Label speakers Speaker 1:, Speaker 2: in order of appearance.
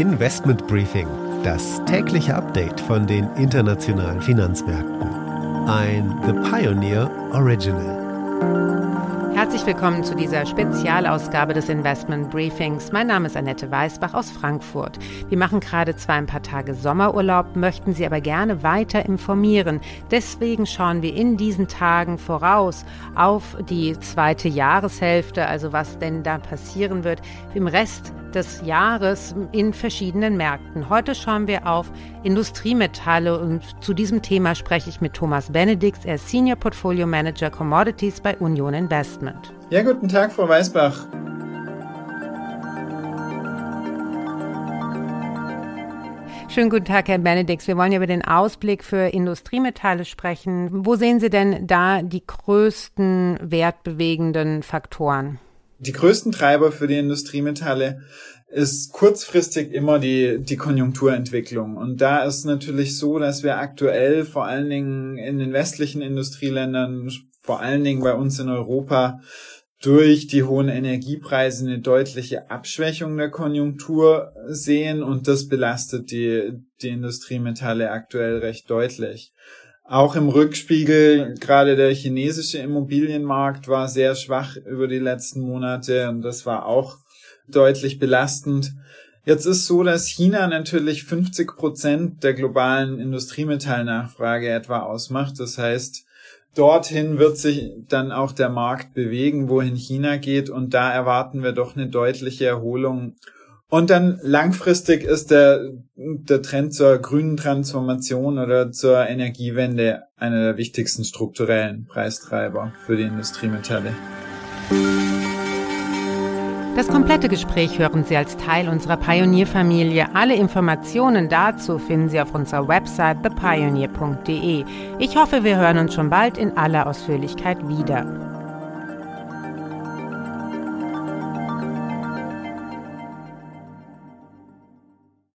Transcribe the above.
Speaker 1: Investment Briefing, das tägliche Update von den internationalen Finanzmärkten. Ein The Pioneer Original.
Speaker 2: Herzlich willkommen zu dieser Spezialausgabe des Investment Briefings. Mein Name ist Annette Weißbach aus Frankfurt. Wir machen gerade zwar ein paar Tage Sommerurlaub, möchten Sie aber gerne weiter informieren. Deswegen schauen wir in diesen Tagen voraus auf die zweite Jahreshälfte, also was denn da passieren wird im Rest des Jahres in verschiedenen Märkten. Heute schauen wir auf Industriemetalle und zu diesem Thema spreche ich mit Thomas Benedix. Er ist Senior Portfolio Manager Commodities bei Union Investment.
Speaker 3: Ja, guten Tag, Frau Weißbach.
Speaker 2: Schönen guten Tag, Herr Benedix. Wir wollen ja über den Ausblick für Industriemetalle sprechen. Wo sehen Sie denn da die größten wertbewegenden Faktoren?
Speaker 3: Die größten Treiber für die Industriemetalle ist kurzfristig immer die, die Konjunkturentwicklung. Und da ist natürlich so, dass wir aktuell vor allen Dingen in den westlichen Industrieländern, vor allen Dingen bei uns in Europa, durch die hohen Energiepreise eine deutliche Abschwächung der Konjunktur sehen und das belastet die, die Industriemetalle aktuell recht deutlich. Auch im Rückspiegel, gerade der chinesische Immobilienmarkt war sehr schwach über die letzten Monate und das war auch deutlich belastend. Jetzt ist so, dass China natürlich 50 Prozent der globalen Industriemetallnachfrage etwa ausmacht. Das heißt, dorthin wird sich dann auch der Markt bewegen, wohin China geht und da erwarten wir doch eine deutliche Erholung und dann langfristig ist der, der Trend zur grünen Transformation oder zur Energiewende einer der wichtigsten strukturellen Preistreiber für die Industriemetalle.
Speaker 2: Das komplette Gespräch hören Sie als Teil unserer Pionierfamilie. Alle Informationen dazu finden Sie auf unserer Website thepioneer.de. Ich hoffe, wir hören uns schon bald in aller Ausführlichkeit wieder.